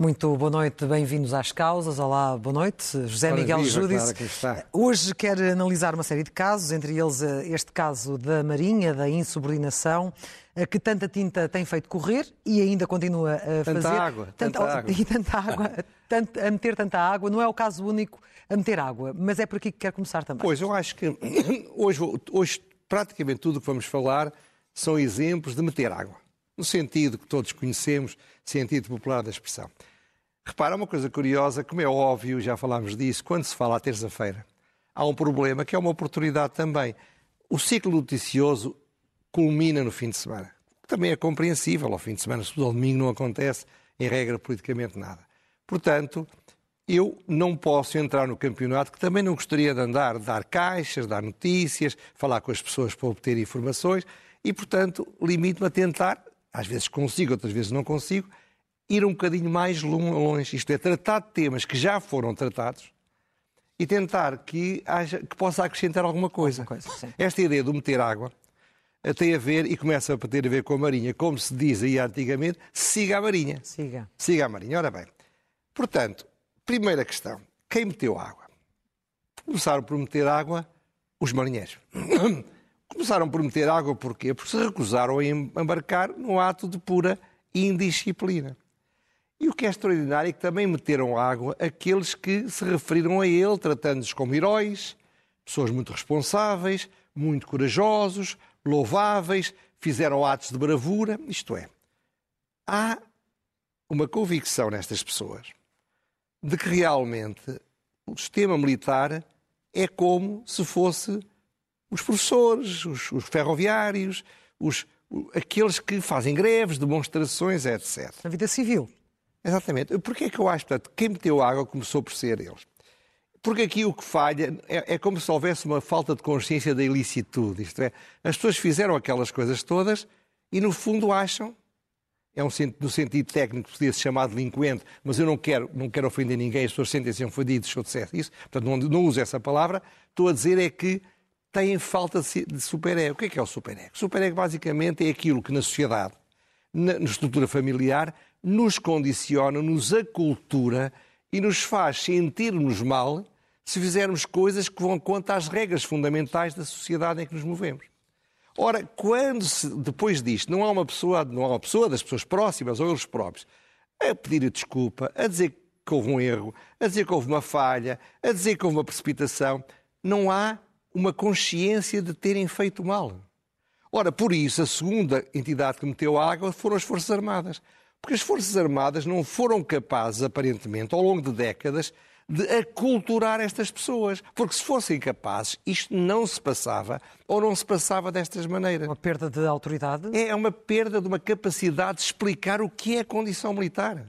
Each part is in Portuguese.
Muito boa noite, bem-vindos às causas. Olá, boa noite. José Ora, Miguel viva, Júdice. claro. Hoje quer analisar uma série de casos, entre eles eh, este caso da Marinha, da insubordinação, eh, que tanta tinta tem feito correr e ainda continua a Tanta fazer. água, tanta água. E tanta água, tanto- a meter tanta água. Não é o caso único a meter água, mas é por aqui que quer começar também. Pois, eu acho que hoje, hoje praticamente tudo o que vamos falar são exemplos de meter água. No sentido que todos conhecemos, sentido popular da expressão. Repara, uma coisa curiosa, como é óbvio, já falámos disso, quando se fala à terça-feira, há um problema que é uma oportunidade também. O ciclo noticioso culmina no fim de semana. Também é compreensível, ao fim de semana, se ao domingo não acontece, em regra, politicamente nada. Portanto, eu não posso entrar no campeonato, que também não gostaria de andar, dar caixas, dar notícias, falar com as pessoas para obter informações, e, portanto, limito-me a tentar, às vezes consigo, outras vezes não consigo, ir um bocadinho mais longe, isto é, tratar de temas que já foram tratados e tentar que, haja, que possa acrescentar alguma coisa. Alguma coisa. Esta ideia do meter água eh, tem a ver, e começa a ter a ver com a Marinha, como se diz aí antigamente, siga a Marinha. Siga. Siga a Marinha. Ora bem, portanto, primeira questão, quem meteu água? Começaram por meter água os marinheiros. Começaram por meter água porquê? Porque se recusaram a embarcar no ato de pura indisciplina. E o que é extraordinário é que também meteram água aqueles que se referiram a ele, tratando-os como heróis, pessoas muito responsáveis, muito corajosos, louváveis, fizeram atos de bravura. Isto é, há uma convicção nestas pessoas de que realmente o sistema militar é como se fosse os professores, os, os ferroviários, os, aqueles que fazem greves, demonstrações, etc. Na vida civil. Exatamente. Porquê é que eu acho, portanto, quem meteu água começou por ser eles? Porque aqui o que falha é, é como se houvesse uma falta de consciência da ilicitude. Isto é, as pessoas fizeram aquelas coisas todas e, no fundo, acham, é um, no sentido técnico, podia se chamar delinquente, mas eu não quero, não quero ofender ninguém, as pessoas sentem-se ofendidas se eu isso, portanto, não, não uso essa palavra. Estou a dizer é que têm falta de, de super-ego. O que é que é o super-ego? Super-ego, basicamente, é aquilo que na sociedade na, na estrutura familiar, nos condiciona, nos acultura e nos faz sentir-nos mal se fizermos coisas que vão contra as regras fundamentais da sociedade em que nos movemos. Ora, quando se, depois disto não há uma pessoa, não há uma pessoa das pessoas próximas ou eles próprios a pedir desculpa, a dizer que houve um erro, a dizer que houve uma falha, a dizer que houve uma precipitação, não há uma consciência de terem feito mal. Ora, por isso, a segunda entidade que meteu água foram as Forças Armadas. Porque as Forças Armadas não foram capazes, aparentemente, ao longo de décadas, de aculturar estas pessoas. Porque se fossem capazes, isto não se passava ou não se passava destas maneiras. Uma perda de autoridade. É uma perda de uma capacidade de explicar o que é a condição militar.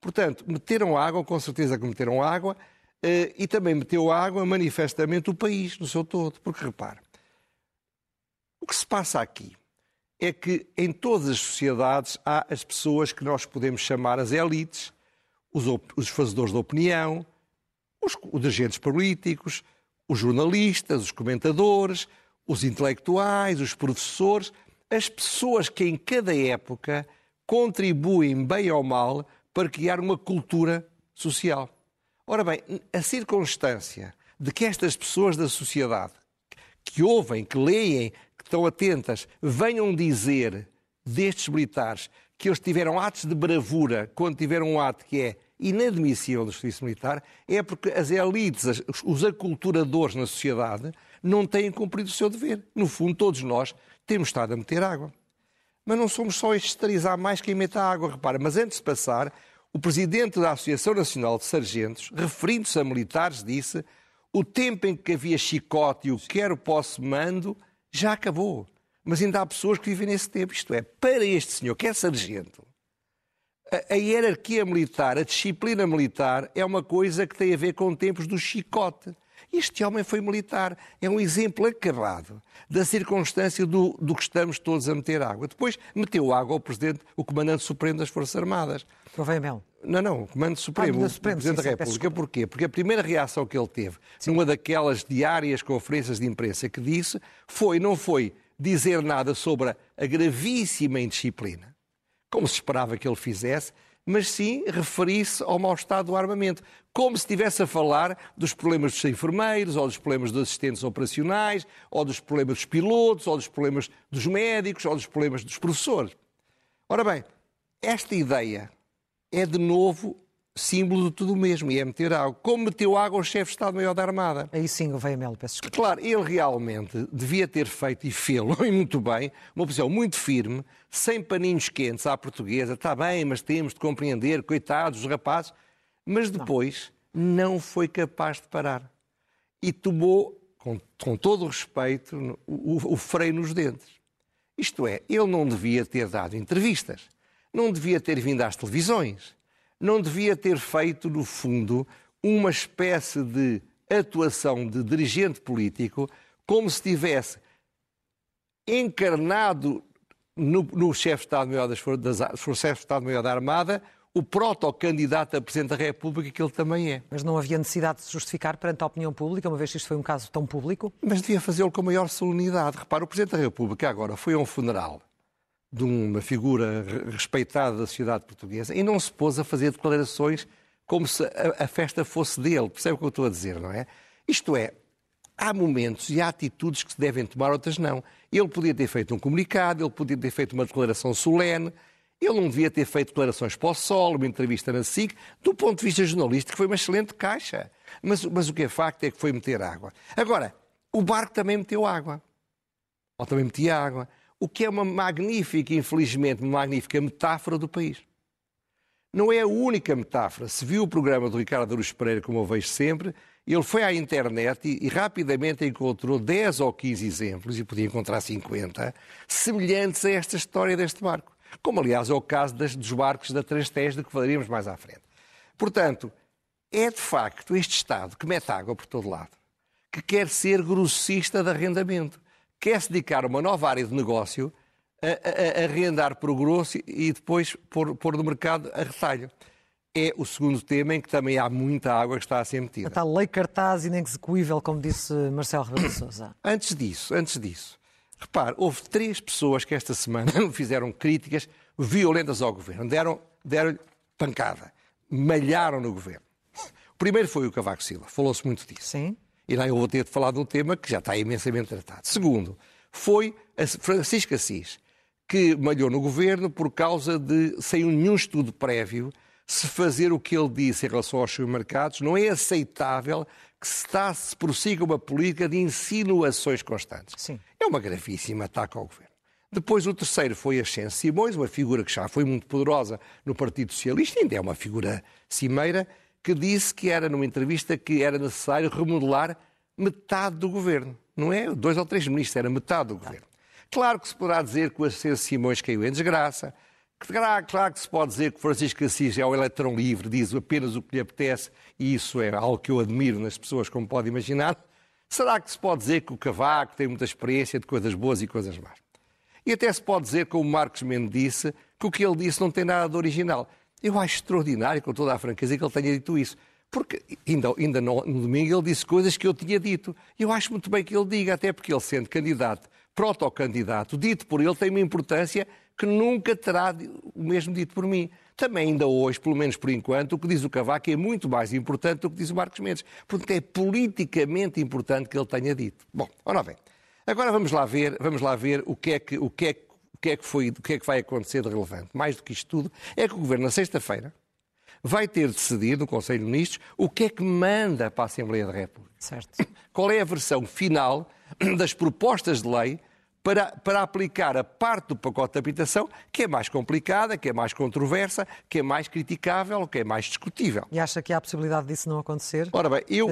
Portanto, meteram água, com certeza que meteram água, eh, e também meteu água manifestamente o país no seu todo. Porque repare, o que se passa aqui é que em todas as sociedades há as pessoas que nós podemos chamar as elites, os, os fazedores de opinião, os, os dirigentes políticos, os jornalistas, os comentadores, os intelectuais, os professores, as pessoas que em cada época contribuem bem ou mal para criar uma cultura social. Ora bem, a circunstância de que estas pessoas da sociedade que ouvem, que leem, estão atentas, venham dizer destes militares que eles tiveram atos de bravura quando tiveram um ato que é inadmissível do serviço militar, é porque as elites, os aculturadores na sociedade, não têm cumprido o seu dever. No fundo, todos nós temos estado a meter água. Mas não somos só estes três, há mais quem meta água, repara. Mas antes de passar, o presidente da Associação Nacional de Sargentos, referindo-se a militares, disse o tempo em que havia chicote e o quero, posso, mando, já acabou. Mas ainda há pessoas que vivem nesse tempo. Isto é, para este senhor, que é sargento, a, a hierarquia militar, a disciplina militar, é uma coisa que tem a ver com tempos do chicote. Este homem foi militar. É um exemplo acabado da circunstância do, do que estamos todos a meter água. Depois meteu água ao Presidente, o Comandante Supremo das Forças Armadas. Provém Mel. Não, não, o Comando Supremo, Ah, Supremo, o Presidente sim, sim, da República. Porquê? Porque a primeira reação que ele teve, numa daquelas diárias conferências de imprensa que disse, foi, não foi dizer nada sobre a gravíssima indisciplina, como se esperava que ele fizesse, mas sim referir-se ao mau estado do armamento, como se estivesse a falar dos problemas dos enfermeiros, ou dos problemas dos assistentes operacionais, ou dos problemas dos pilotos, ou dos problemas dos médicos, ou dos problemas dos professores. Ora bem, esta ideia é de novo símbolo de tudo o mesmo, e é meter água. Como meteu água o chefe de Estado-Maior da Armada. Aí sim, Gouveia Melo, peço desculpa. Claro, ele realmente devia ter feito, e fê-lo, e muito bem, uma posição muito firme, sem paninhos quentes à portuguesa. Está bem, mas temos de compreender, coitados, os rapazes. Mas depois não, foi capaz de parar. E tomou, com, com todo o respeito, o, o- o freio nos dentes. Isto é, ele não devia ter dado entrevistas, não devia ter vindo às televisões, não devia ter feito, no fundo, uma espécie de atuação de dirigente político como se tivesse encarnado no, no chefe de Estado-Maior das das chefe de Estado-Maior da Armada o protocandidato a Presidente da República que ele também é. Mas não havia necessidade de se justificar perante a opinião pública, uma vez que isto foi um caso tão público? Mas devia fazê-lo com maior solenidade. Repara, o Presidente da República agora foi a um funeral de uma figura re- respeitada da sociedade portuguesa e não se pôs a fazer declarações como se a, a festa fosse dele. Percebe o que eu estou a dizer, não é? Isto é, há momentos e há atitudes que se devem tomar, outras não. Ele podia ter feito um comunicado, ele podia ter feito uma declaração solene, ele não devia ter feito declarações para o sol, uma entrevista na SIC. Do ponto de vista jornalístico, foi uma excelente caixa. Mas, mas o que é facto é que foi meter água. Agora, o barco também meteu água. Ou também metia água. O que é uma magnífica, infelizmente, uma magnífica metáfora do país. Não é a única metáfora. Se viu o programa do Ricardo Aruz Pereira, como eu vejo sempre, ele foi à internet e, e rapidamente encontrou 10 ou 15 exemplos, e podia encontrar 50, semelhantes a esta história deste barco. Como, aliás, é o caso das- dos barcos da Transtez, de que falaremos mais à frente. Portanto, é de facto este Estado que mete água por todo lado, que quer ser grossista de arrendamento, quer se dedicar a uma nova área de negócio, a, a- arrendar por grosso e depois pôr, pôr no mercado a retalho. É o segundo tema em que também há muita água que está a ser A metida. tal lei cartaz inexecuível, como disse Marcelo Rebelo de Sousa. Antes disso, antes disso, repare, houve três pessoas que esta semana fizeram críticas violentas ao governo, deram, deram pancada, malharam no governo. O primeiro foi o Cavaco Silva, falou-se muito disso. Sim. E lá eu vou ter de falar de um tema que já está imensamente tratado. Segundo, foi a Francisco Assis, que malhou no governo por causa de, sem nenhum estudo prévio, se fazer o que ele disse em relação aos supermercados, não é aceitável que se, está, se prossiga uma política de insinuações constantes. Sim. É uma gravíssima ataque ao governo. Depois o terceiro foi Ascenso Simões, uma figura que já foi muito poderosa no Partido Socialista, ainda é uma figura cimeira, que disse que era numa entrevista que era necessário remodelar metade do governo. Não é dois ou três ministros, era metade do governo. Claro que se poderá dizer que o Ascenso Simões caiu em desgraça, claro, que se pode dizer que Francisco Assis é o eletrão livre, diz apenas o que lhe apetece, e isso é algo que eu admiro nas pessoas, como pode imaginar. Será que se pode dizer que o Cavaco tem muita experiência de coisas boas e coisas más? E até se pode dizer, como Marcos Mendes disse, que o que ele disse não tem nada de original. Eu acho extraordinário, com toda a franqueza, que ele tenha dito isso. Porque ainda, ainda no, no domingo ele disse coisas que eu tinha dito. Eu acho muito bem que ele diga, até porque ele sendo candidato, protocandidato, dito por ele, tem uma importância que nunca terá o mesmo dito por mim. Também ainda hoje, pelo menos por enquanto, o que diz o Cavaco é muito mais importante do que diz o Marcos Mendes. Portanto, é politicamente importante que ele tenha dito. Bom, ora bem. Agora vamos lá ver, vamos lá ver o que é que, o que é, que- que é que foi, o que é que vai acontecer de relevante. Mais do que isto tudo, é que o Governo, na sexta-feira, vai ter de decidir no Conselho de Ministros o que é que manda para a Assembleia da República. Certo. Qual é a versão final das propostas de lei para, para aplicar a parte do pacote de habitação que é mais complicada, que é mais controversa, que é mais criticável, que é mais discutível. E acha que há a possibilidade disso não acontecer? Ora bem, eu,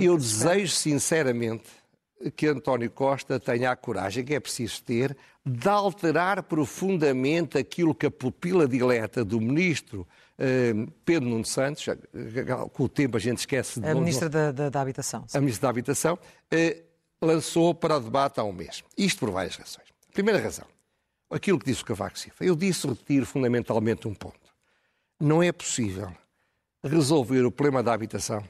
eu desejo sinceramente que António Costa tenha a coragem que é preciso ter de alterar profundamente aquilo que a pupila dileta do ministro Pedro Nuno Santos, com o tempo a gente esquece de A Ministra da, da, da, Habitação. A Ministra da Habitação lançou para o debate há um mês. Isto por várias razões. Primeira razão, aquilo que disse o Cavaco Silva. Eu disse, retiro fundamentalmente um ponto. Não é possível resolver o problema da habitação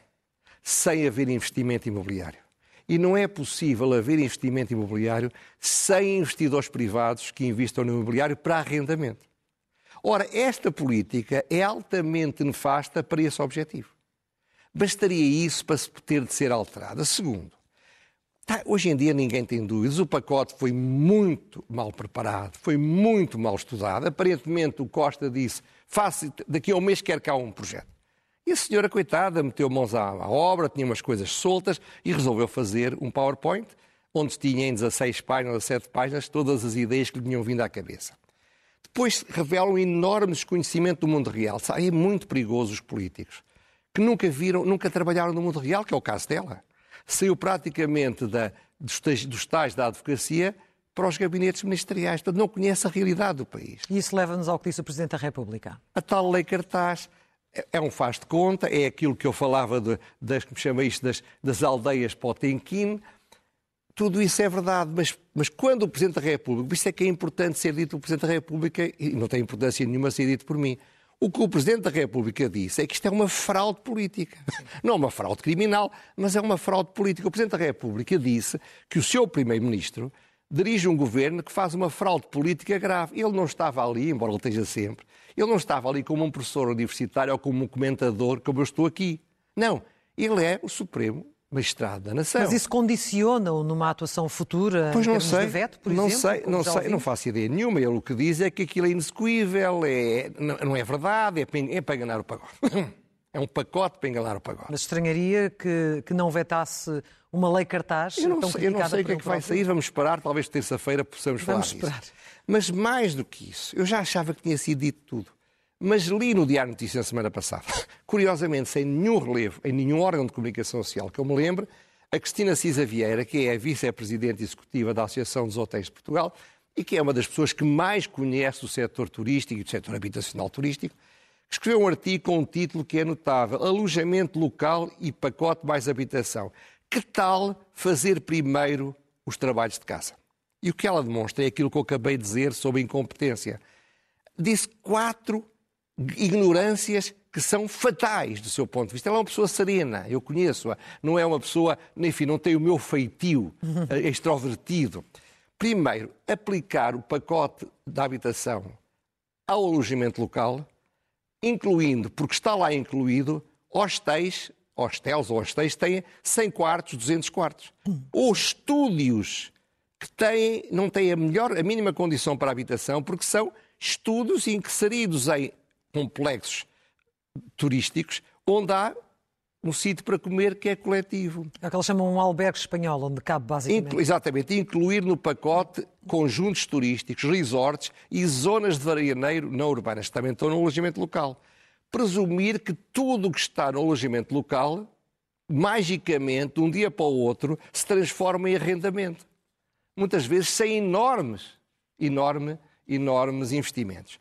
sem haver investimento imobiliário. E não é possível haver investimento imobiliário sem investidores privados que investam no imobiliário para arrendamento. Ora, esta política é altamente nefasta para esse objetivo. Bastaria isso para ter de ser alterada. Segundo, tá, hoje em dia ninguém tem dúvidas, o pacote foi muito mal preparado, foi muito mal estudado. Aparentemente o Costa disse, daqui a um mês quer cá um projeto. E a senhora, coitada, meteu mãos à, à, obra, tinha umas coisas soltas e resolveu fazer um PowerPoint onde tinha em 16 páginas, 17 páginas, todas as ideias que lhe tinham vindo à cabeça. Depois revela um enorme desconhecimento do mundo real. É muito perigoso os políticos que nunca viram, nunca trabalharam no mundo real, que é o caso dela. Saiu praticamente da, dos, dos tais da advocacia para os gabinetes ministeriais. Portanto, não conhece a realidade do país. E isso leva-nos ao que disse o Presidente da República. A tal lei cartaz é, é um faz de conta, é aquilo que eu falava de, das, me chama isto, das, das aldeias Potemkin. Tudo isso é verdade, mas, mas quando o Presidente da República, isso é que é importante ser dito o Presidente da República, e não tem importância nenhuma ser dito por mim, o que o Presidente da República disse é que isto é uma fraude política. Não é uma fraude criminal, mas é uma fraude política. O Presidente da República disse que o seu Primeiro-Ministro dirige um governo que faz uma fraude política grave. Ele não estava ali, embora ele esteja sempre, ele não estava ali como um professor universitário ou como um comentador, como eu estou aqui. Não. Ele é o Supremo Magistrado da Nação. Mas isso condiciona-o numa atuação futura pois não sei, de veto, por não exemplo? Sei, não sei, não faço ideia nenhuma. Ele o que diz é que aquilo é inexecuível, é, não, é verdade, é para, é para enganar o pacote. É um pacote para enganar o pacote. Mas estranharia que, que não vetasse uma lei cartaz eu não tão sei, Eu não sei o que é que vai sair, vamos esperar, talvez terça-feira possamos vamos falar esperar. disso. Mas mais do que isso, eu já achava que tinha sido dito tudo. Mas li no Diário Notícias na semana passada, curiosamente, sem nenhum relevo, em nenhum órgão de comunicação social que eu me lembre, a Cristina Cisa Vieira, que é a vice-presidente executiva da Associação dos Hotéis de Portugal e que é uma das pessoas que mais conhece o setor turístico e o setor habitacional turístico, escreveu um artigo com um título que é notável: Alojamento local e pacote mais habitação. Que tal fazer primeiro os trabalhos de casa? E o que ela demonstra é aquilo que eu acabei de dizer sobre incompetência. Disse quatro ignorâncias que são fatais do seu ponto de vista. Ela é uma pessoa serena, eu conheço-a. Não é uma pessoa, enfim, não tem o meu feitio eh, extrovertido. Primeiro, aplicar o pacote da habitação ao alojamento local incluindo, porque está lá incluído, hostéis, hostels ou hostéis têm 100 quartos, 200 quartos. Ou estúdios que têm, não têm a melhor, a mínima condição para habitação, porque são estudos inseridos em complexos turísticos onde há um sítio para comer que é coletivo. É o que eles chamam um albergue espanhol, onde cabe basicamente. Inclu exatamente, incluir no pacote conjuntos turísticos, resorts e zonas de veraneiro não urbanas, que também estão no alojamento local. Presumir que tudo o que está no alojamento local, magicamente, de um dia para o outro, se transforma em arrendamento. Muitas vezes sem enormes, enorme, enormes investimentos.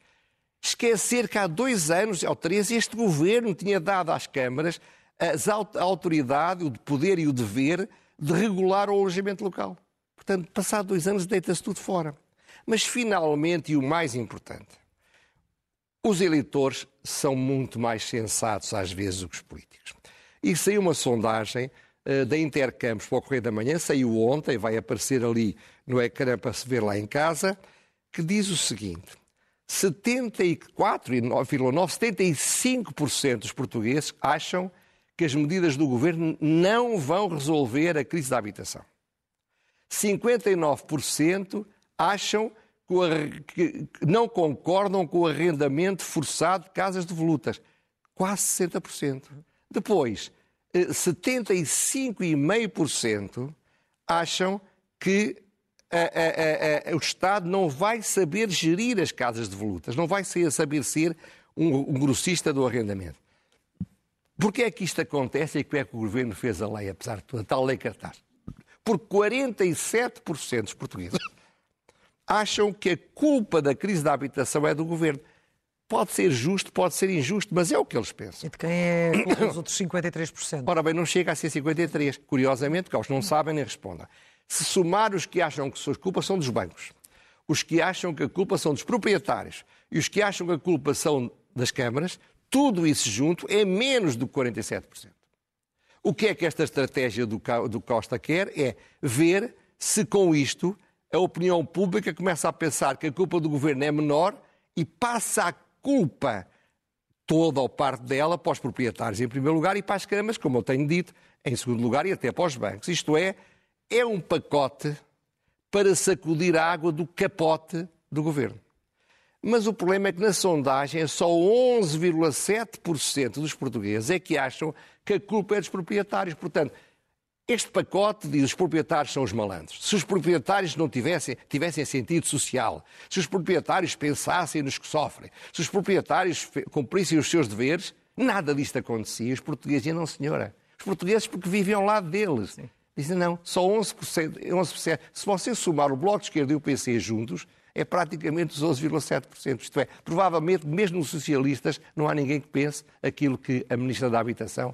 Esquecer que há dois anos ou três este governo tinha dado às câmaras a autoridade, o poder e o dever de regular o alojamento local. Portanto, passado dois anos, deita-se tudo fora. Mas, finalmente, e o mais importante, os eleitores são muito mais sensatos, às vezes, do que os políticos. E saiu uma sondagem uh, da Intercampos para o Correio da Manhã, saiu ontem, vai aparecer ali no ecrã para se ver lá em casa, que diz o seguinte: 74,9, 75% dos portugueses acham que as medidas do governo não vão resolver a crise da habitação. 59% acham que, não concordam com o arrendamento forçado de casas de volutas. Quase 60%. Depois, 75,5% eh, acham que a, a, a, o Estado não vai saber gerir as casas de volutas, não vai saber ser um, um grossista do arrendamento. Porquê é que isto acontece e como é que o Governo fez a lei, apesar de toda a tal lei cartaz? Porque 47% dos portugueses acham que a culpa da crise da habitação é do Governo. Pode ser justo, pode ser injusto, mas é o que eles pensam. E de quem é os outros 53%? Ora bem, não chega a ser 53%. Curiosamente, porque eles não sabem nem respondem. Se somar os que acham que suas culpas são dos bancos, os que acham que a culpa são dos proprietários e os que acham que a culpa são das câmaras, tudo isso junto é menos do que 47%. O que é que esta estratégia do Costa quer é ver se com isto a opinião pública começa a pensar que a culpa do governo é menor e passa a culpa toda ou parte dela para os proprietários em primeiro lugar e para as câmaras, como eu tenho dito, em segundo lugar e até para os bancos. Isto é, é um pacote para sacudir a água do capote do governo. Mas o problema é que na sondagem só 11,7% dos portugueses é que acham que a culpa é dos proprietários. Portanto, este pacote diz que os proprietários são os malandros. Se os proprietários não tivessem, tivessem sentido social, se os proprietários pensassem nos que sofrem, se os proprietários cumprissem os seus deveres, nada disto acontecia. Os portugueses diziam, não senhora. Os portugueses porque viviam ao lado deles. Sim. Dizem, não, só 11%, 11%. Se você somar o Bloco de Esquerda e o PC juntos, é praticamente os 11,7%. Isto é, provavelmente, mesmo os socialistas, não há ninguém que pense aquilo que a Ministra da Habitação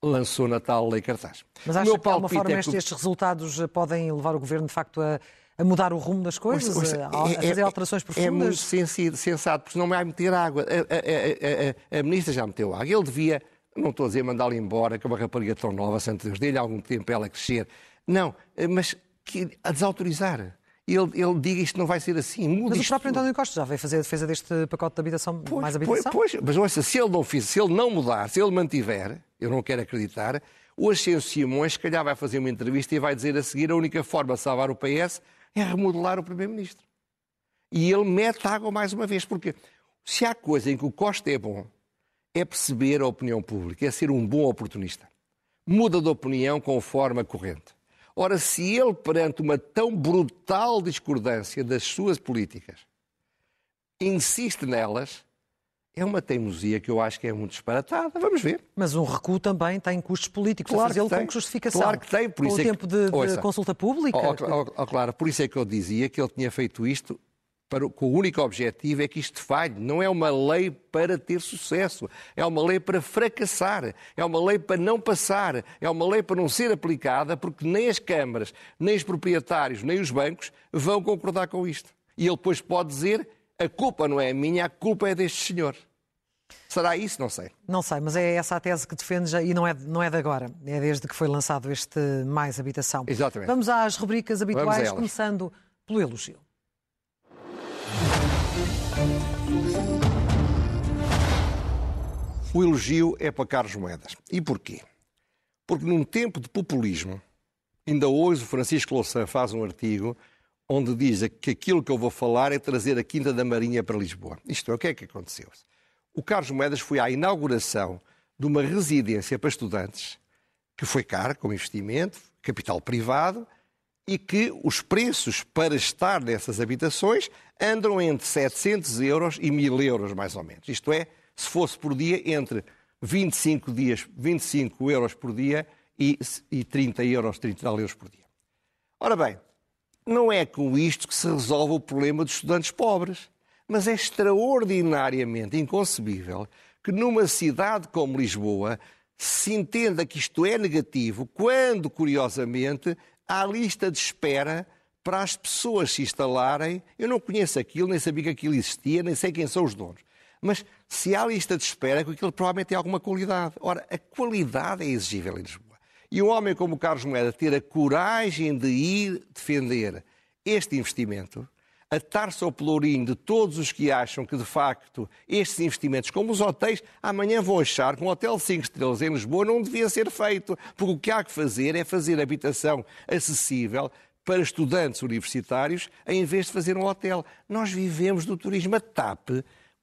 lançou na tal lei cartaz. Mas acha que de alguma forma é que... estes resultados podem levar o Governo, de facto, a, a mudar o rumo das coisas, a, a, fazer é, alterações profundas? É muito sensato, porque não vai meter água. A, a, a, Ministra já meteu água. Ele devia, não estou a dizer mandá-lo embora, que é uma rapariga tão nova, santo Deus, dê-lhe algum tempo para ela crescer. Não, mas que, a desautorizar ele, ele diga isto não vai ser assim. Muda mas o próprio António Costa já veio fazer a defesa deste pacote de habitação, pois, mais habitação? Pois, pois, mas ouça, se ele não fizer, se ele não mudar, se ele mantiver, eu não quero acreditar, o Ascenso Simões, se calhar, vai fazer uma entrevista e vai dizer a seguir a única forma de salvar o PS é remodelar o Primeiro-Ministro. E ele mete água mais uma vez, porque se há coisa em que o Costa é bom, é perceber a opinião pública, é ser um bom oportunista. Muda de opinião conforme a corrente. Ora, se ele, perante uma tão brutal discordância das suas políticas, insiste nelas, é uma teimosia que eu acho que é muito disparatada. Vamos ver. Mas um recuo também tem custos políticos claro a fazê-lo com justificação. Claro que tem. Por isso com o é tempo que... de, de consulta pública. Oh, oh, oh, claro, por isso é que eu dizia que ele tinha feito isto para, com o único objetivo é que isto falhe. Não é uma lei para ter sucesso, é uma lei para fracassar, é uma lei para não passar, é uma lei para não ser aplicada, porque nem as câmaras, nem os proprietários, nem os bancos vão concordar com isto. E ele depois pode dizer: a culpa não é minha, a culpa é deste senhor. Será isso? Não sei. Não sei, mas é essa a tese que defende já, e não é, não é de agora, é desde que foi lançado este Mais Habitação. Exatamente. Vamos às rubricas habituais, começando pelo elogio. O elogio é para Carlos Moedas. E porquê? Porque num tempo de populismo, ainda hoje o Francisco Louçã faz um artigo onde diz que aquilo que eu vou falar é trazer a Quinta da Marinha para Lisboa. Isto é, o que é que aconteceu? O Carlos Moedas foi à inauguração de uma residência para estudantes que foi cara, com investimento, capital privado, e que os preços para estar nessas habitações andam entre 700 euros e 1000 euros, mais ou menos. Isto é, se fosse por dia, entre 25, dias, 25 euros por dia e, e 30 euros, 30 euros por dia. Ora bem, não é com isto que se resolve o problema dos estudantes pobres, mas é extraordinariamente inconcebível que numa cidade como Lisboa se entenda que isto é negativo quando, curiosamente, há lista de espera para as pessoas se instalarem. Eu não conheço aquilo, nem sabia que aquilo existia, nem sei quem são os donos. Mas se há lista de espera, é que aquilo provavelmente tem alguma qualidade. Ora, a qualidade é exigível em Lisboa. E um homem como o Carlos Moeda ter a coragem de ir defender este investimento, atar-se ao pelourinho de todos os que acham que, de facto, estes investimentos, como os hotéis, amanhã vão achar que um hotel de 5 estrelas em Lisboa não devia ser feito, porque o que há que fazer é fazer habitação acessível para estudantes universitários, em vez de fazer um hotel. Nós vivemos do turismo. A TAP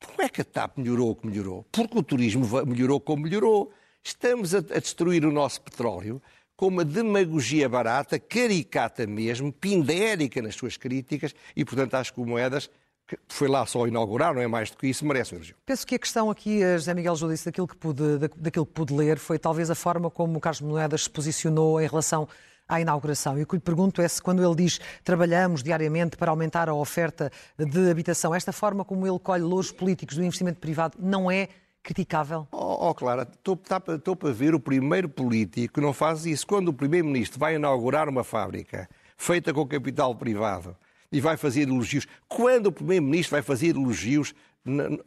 como é que a TAP melhorou o que melhorou? Porque o turismo melhorou como melhorou. Estamos a, a destruir o nosso petróleo com uma demagogia barata, caricata mesmo, pindérica nas suas críticas, e portanto acho que o Moedas que foi lá só inaugurar, não é mais do que isso, merece um elogio. Penso que a questão aqui, a José Miguel Júlio daquilo que, pude, daquilo que pude ler, foi talvez a forma como o Carlos Moedas se posicionou em relação à inauguração. E o que lhe pergunto é se, quando ele diz trabalhamos diariamente para aumentar a oferta de habitação, esta forma como ele colhe louros políticos do investimento privado não é criticável? Oh, oh Clara, estou para ver o primeiro político que não faz isso. Quando o primeiro-ministro vai inaugurar uma fábrica feita com capital privado e vai fazer elogios, quando o primeiro-ministro vai fazer elogios,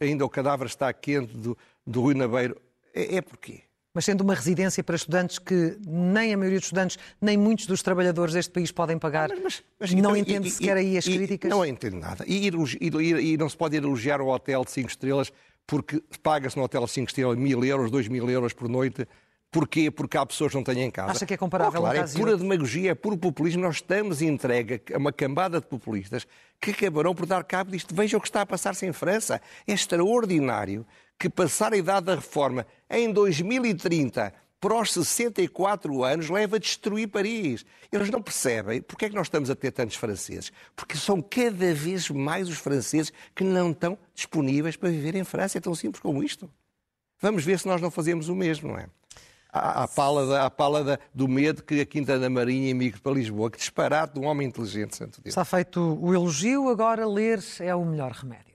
ainda o cadáver está quente do, do Rui Nabeiro, é, é porquê? Mas sendo uma residência para estudantes que nem a maioria dos estudantes, nem muitos dos trabalhadores deste país podem pagar, mas, mas, mas, não então, entende e, sequer e, aí as e, críticas? Não entendo nada. E, e, não se pode elogiar o hotel de 5 estrelas porque paga-se no hotel de 5 estrelas mil euros, dois mil euros por noite. Porquê? Porque há pessoas que não têm em casa. Acha que é comparável? Oh, claro, é pura demagogia, é puro populismo. Nós estamos entregue a uma cambada de populistas que acabarão por dar cabo disto. Veja o que está a passar-se em França. É extraordinário que passar a idade da reforma em 2030 para os 64 anos leva a destruir Paris. Eles não percebem porque é que nós estamos a ter tantos franceses. Porque são cada vez mais os franceses que não estão disponíveis para viver em França. É tão simples como isto. Vamos ver se nós não fazemos o mesmo, não é? A, pala, da, a pala da, do medo que a Quinta da Marinha emigra para Lisboa. Que disparate de um homem inteligente, santo Deus. Está feito o elogio, agora ler é o melhor remédio.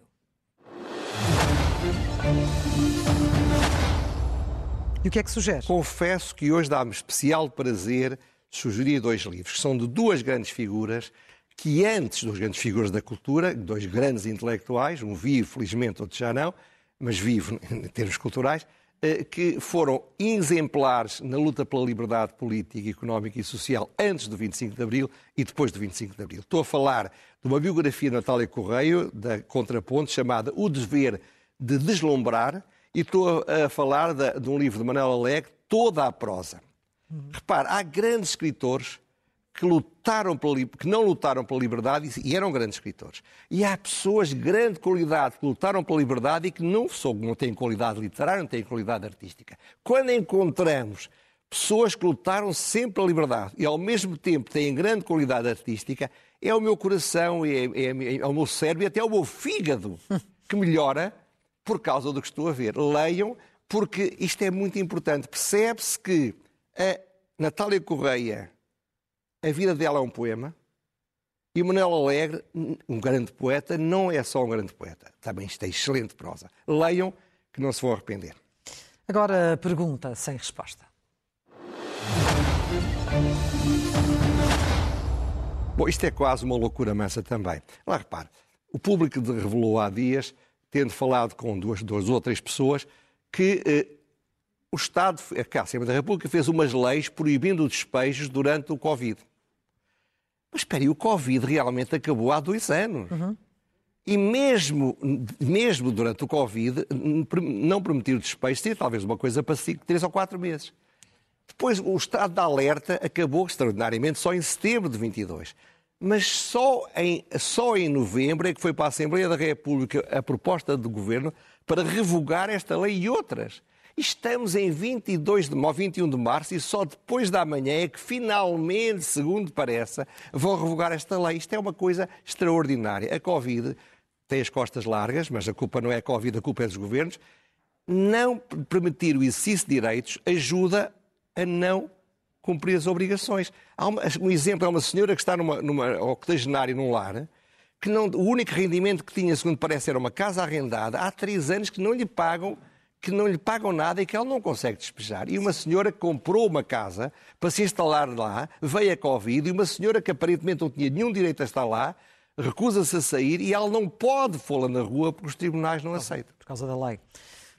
E o que é que sugere? Confesso que hoje dá-me especial prazer sugerir dois livros, que são de duas grandes figuras, que antes dos grandes figuras da cultura, dois grandes intelectuais, um vivo, felizmente, outro já não, mas vivo em termos culturais, eh, que foram exemplares na luta pela liberdade política, económica e social antes do 25 de Abril e depois do 25 de Abril. Estou a falar de uma biografia de Natália Correio, da Contraponto, chamada O Dever de Deslumbrar, e estou a falar de, um livro de Manuel Alegre, toda a prosa. Uhum. Repare, há grandes escritores que, lutaram pela, que não lutaram pela liberdade e eram grandes escritores. E há pessoas de grande qualidade que lutaram pela liberdade e que não, só não têm qualidade literária, não têm qualidade artística. Quando encontramos pessoas que lutaram sempre pela liberdade e ao mesmo tempo têm grande qualidade artística, é o meu coração, é, é, é o meu cérebro e até o meu fígado que melhora por causa do que estou a ver. Leiam, porque isto é muito importante. Percebe-se que a Natália Correia, a vida dela é um poema, e o Manuel Alegre, um grande poeta, não é só um grande poeta, também está excelente prosa. Leiam, que não se vão arrepender. Agora, pergunta sem resposta. Bom, isto é quase uma loucura mansa também. Lá repare, o público revelou há dias tendo falado com duas, duas ou três pessoas, que eh, o Estado, a Assembleia da República, fez umas leis proibindo despejos durante o Covid. Mas espere, o Covid realmente acabou há dois anos. Uhum. E mesmo, mesmo durante o Covid, não permitir o despejo seria talvez uma coisa para cinco, três ou quatro meses. Depois, o estado de alerta acabou extraordinariamente só em setembro de 22 mas só em, só em novembro é que foi para a Assembleia da República a proposta do Governo para revogar esta lei e outras. Estamos em 22 de, 21 de março e só depois da manhã é que finalmente, segundo parece, vão revogar esta lei. Isto é uma coisa extraordinária. A Covid tem as costas largas, mas a culpa não é a Covid, a culpa é dos governos. Não permitir o exercício de direitos ajuda a não cumprir as obrigações. Há uma, um exemplo é uma senhora que está numa, numa octogenária num lar, que não, o único rendimento que tinha, segundo parece, era uma casa arrendada, há três anos que não lhe pagam que não lhe pagam nada e que ela não consegue despejar. E uma senhora que comprou uma casa para se instalar lá, veio a Covid, e uma senhora que aparentemente não tinha nenhum direito a estar lá, recusa-se a sair e ela não pode pô-la na rua porque os tribunais não aceitam. Por causa da lei.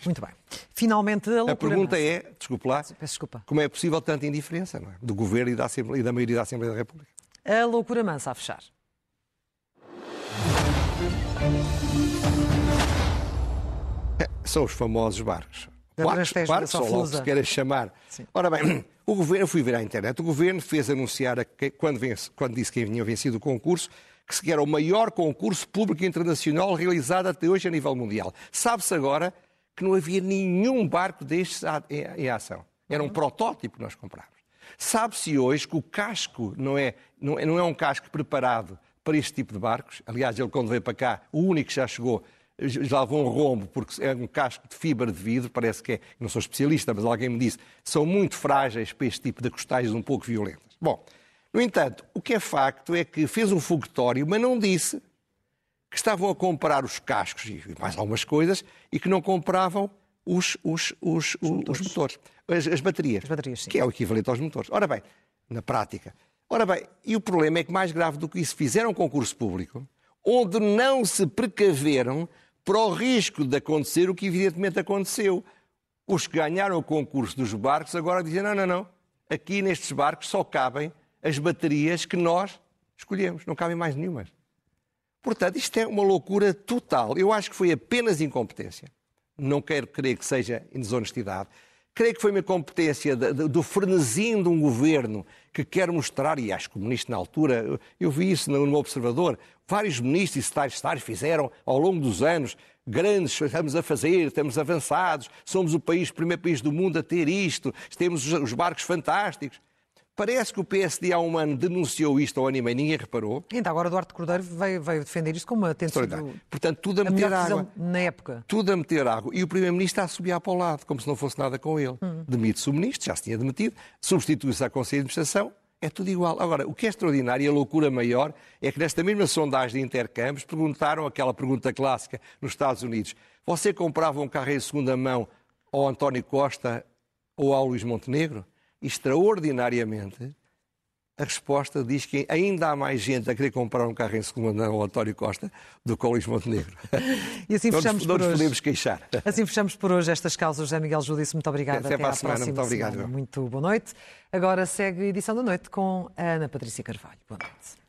Muito bem. Finalmente, a, a pergunta é, desculpe lá, Peço desculpa. como é possível tanta indiferença é? do Governo e da, e da maioria da Assembleia da República? A loucura mansa a fechar. É, são os famosos barcos. Barcos, barcos ou logo se queira chamar. Sim. Ora bem, o governo, eu fui ver à internet, o governo fez anunciar, que, quando, vence, quando disse que tinha vencido o concurso, que era o maior concurso público internacional realizado até hoje a nível mundial. Sabe-se agora que não havia nenhum barco destes em ação. Era um protótipo que nós comprámos. Sabe-se hoje que o casco não é, não é, não é um casco preparado para este tipo de barcos. Aliás, ele quando veio para cá, o único que já chegou, já levou um rombo, porque é um casco de fibra de vidro, parece que é, não sou especialista, mas alguém me disse, são muito frágeis para este tipo de costais um pouco violentas. Bom, No entanto, o que é facto é que fez um foguetório, mas não disse que estavam a comprar os cascos e mais algumas coisas e que não compravam os, os, os, os motores, os motores as, as, baterias, as baterias que é o equivalente aos motores. Ora bem, na prática. Ora bem, e o problema é que mais grave do que isso, fizeram um concurso público onde não se precaveram para o risco de acontecer o que evidentemente aconteceu. Os que ganharam o concurso dos barcos agora dizem: não, não, não, aqui nestes barcos só cabem as baterias que nós escolhemos, não cabem mais nenhumas. Portanto, isto é uma loucura total. Eu acho que foi apenas incompetência. Não quero crer que seja desonestidade. Creio que foi uma competência do frenesim de um governo que quer mostrar, e acho que o ministro na altura, eu vi isso no Observador, vários ministros e secretários fizeram ao longo dos anos grandes, estamos a fazer, estamos avançados, somos o país, o primeiro país do mundo a ter isto, temos os barcos fantásticos. Parece que o PSD há um ano denunciou isto ao anime e ninguém reparou. Ainda agora Duarte Cordeiro veio, veio defender isto como uma tentativa. Portanto, tudo a, a meter água. Na época. Tudo a meter água. E o Primeiro-Ministro está a subir para o lado, como se não fosse nada com ele. Hum. Demite-se o Ministro, já se tinha demitido, substitui-se à Conselho de Administração, é tudo igual. Agora, o que é extraordinário e a loucura maior é que nesta mesma sondagem de intercâmbios perguntaram aquela pergunta clássica nos Estados Unidos: você comprava um carro em segunda mão ao António Costa ou ao Luís Montenegro? Extraordinariamente, a resposta diz que ainda há mais gente a querer comprar um carro em segunda mão ao António Costa do que ao Luís Montenegro. E assim fechamos não nos, por hoje. podemos queixar. Assim fechamos por hoje estas causas. José Miguel Júdice, muito obrigado. Até, Até para a semana. Muito obrigado. Semana. Muito boa noite. Agora segue a edição da noite com a Ana Patrícia Carvalho. Boa noite.